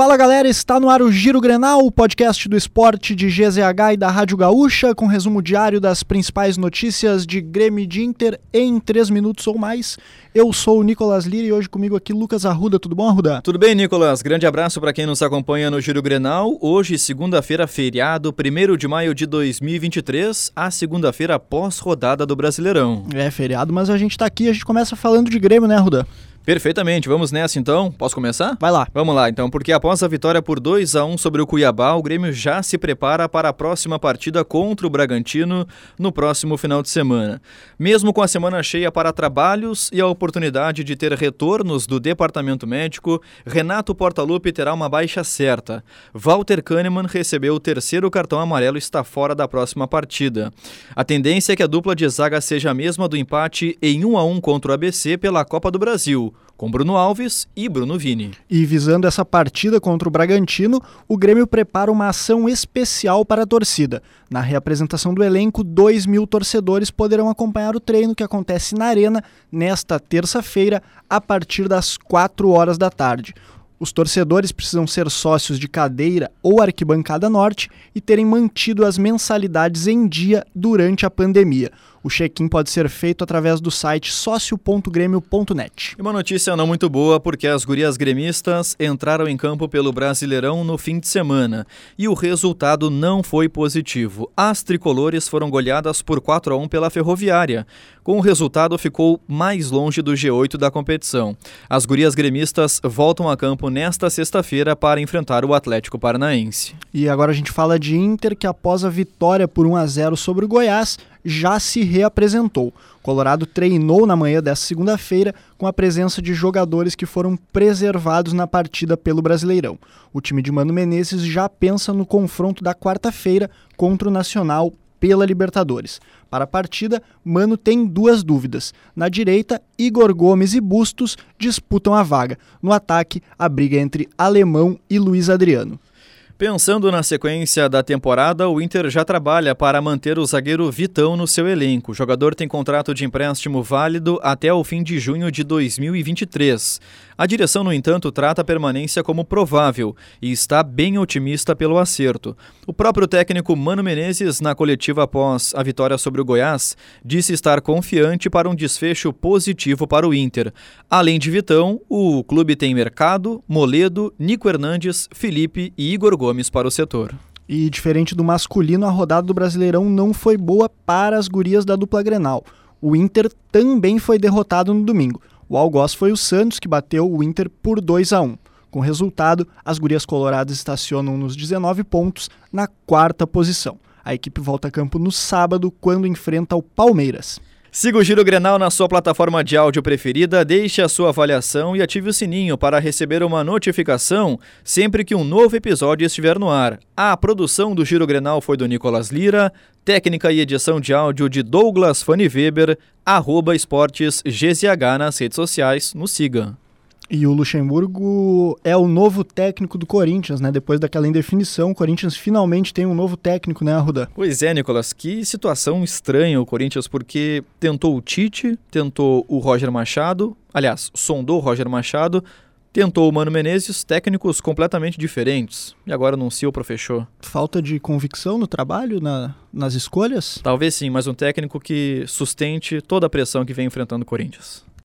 Fala galera, está no ar o Giro Grenal, o podcast do esporte de GZH e da Rádio Gaúcha, com resumo diário das principais notícias de Grêmio e de Inter em 3 minutos ou mais. Eu sou o Nicolas Lira e hoje comigo aqui Lucas Arruda. Tudo bom, Arruda? Tudo bem, Nicolas. Grande abraço para quem nos acompanha no Giro Grenal. Hoje, segunda-feira, feriado, 1 de maio de 2023, a segunda-feira pós-rodada do Brasileirão. É feriado, mas a gente está aqui, a gente começa falando de Grêmio, né, Arruda? Perfeitamente, vamos nessa então. Posso começar? Vai lá. Vamos lá, então, porque após a vitória por 2 a 1 sobre o Cuiabá, o Grêmio já se prepara para a próxima partida contra o Bragantino no próximo final de semana. Mesmo com a semana cheia para trabalhos e a oportunidade de ter retornos do departamento médico, Renato Portaluppi terá uma baixa certa. Walter Kahneman recebeu o terceiro cartão amarelo e está fora da próxima partida. A tendência é que a dupla de zaga seja a mesma do empate em 1 a 1 contra o ABC pela Copa do Brasil com Bruno Alves e Bruno Vini. E visando essa partida contra o Bragantino, o Grêmio prepara uma ação especial para a torcida. Na reapresentação do elenco, 2 mil torcedores poderão acompanhar o treino que acontece na Arena nesta terça-feira, a partir das 4 horas da tarde. Os torcedores precisam ser sócios de cadeira ou arquibancada norte e terem mantido as mensalidades em dia durante a pandemia. O check-in pode ser feito através do site sócio.grêmio.net. Uma notícia não muito boa, porque as gurias gremistas entraram em campo pelo Brasileirão no fim de semana e o resultado não foi positivo. As tricolores foram goleadas por 4 a 1 pela Ferroviária. Com o resultado, ficou mais longe do G8 da competição. As gurias gremistas voltam a campo nesta sexta-feira para enfrentar o Atlético Paranaense. E agora a gente fala de Inter, que após a vitória por 1 a 0 sobre o Goiás, já se reapresentou. Colorado treinou na manhã desta segunda-feira com a presença de jogadores que foram preservados na partida pelo Brasileirão. O time de Mano Menezes já pensa no confronto da quarta-feira contra o Nacional pela Libertadores. Para a partida, Mano tem duas dúvidas. Na direita, Igor Gomes e Bustos disputam a vaga. No ataque, a briga entre Alemão e Luiz Adriano. Pensando na sequência da temporada, o Inter já trabalha para manter o zagueiro Vitão no seu elenco. O jogador tem contrato de empréstimo válido até o fim de junho de 2023. A direção, no entanto, trata a permanência como provável e está bem otimista pelo acerto. O próprio técnico Mano Menezes, na coletiva após a vitória sobre o Goiás, disse estar confiante para um desfecho positivo para o Inter. Além de Vitão, o clube tem Mercado, Moledo, Nico Hernandes, Felipe e Igor Gomes para o setor. E diferente do masculino, a rodada do Brasileirão não foi boa para as gurias da dupla Grenal. O Inter também foi derrotado no domingo. O algoz foi o Santos que bateu o Inter por 2 a 1. Com resultado, as gurias coloradas estacionam nos 19 pontos na quarta posição. A equipe volta a campo no sábado quando enfrenta o Palmeiras. Siga o Giro Grenal na sua plataforma de áudio preferida, deixe a sua avaliação e ative o sininho para receber uma notificação sempre que um novo episódio estiver no ar. A produção do Giro Grenal foi do Nicolas Lira, técnica e edição de áudio de Douglas Fanny Weber, arroba esportes GZH nas redes sociais, nos siga. E o Luxemburgo é o novo técnico do Corinthians, né? Depois daquela indefinição, o Corinthians finalmente tem um novo técnico, né, Arruda? Pois é, Nicolas, que situação estranha o Corinthians, porque tentou o Tite, tentou o Roger Machado, aliás, sondou o Roger Machado, tentou o Mano Menezes, técnicos completamente diferentes, e agora anuncia o fechou. Falta de convicção no trabalho, na, nas escolhas? Talvez sim, mas um técnico que sustente toda a pressão que vem enfrentando o Corinthians.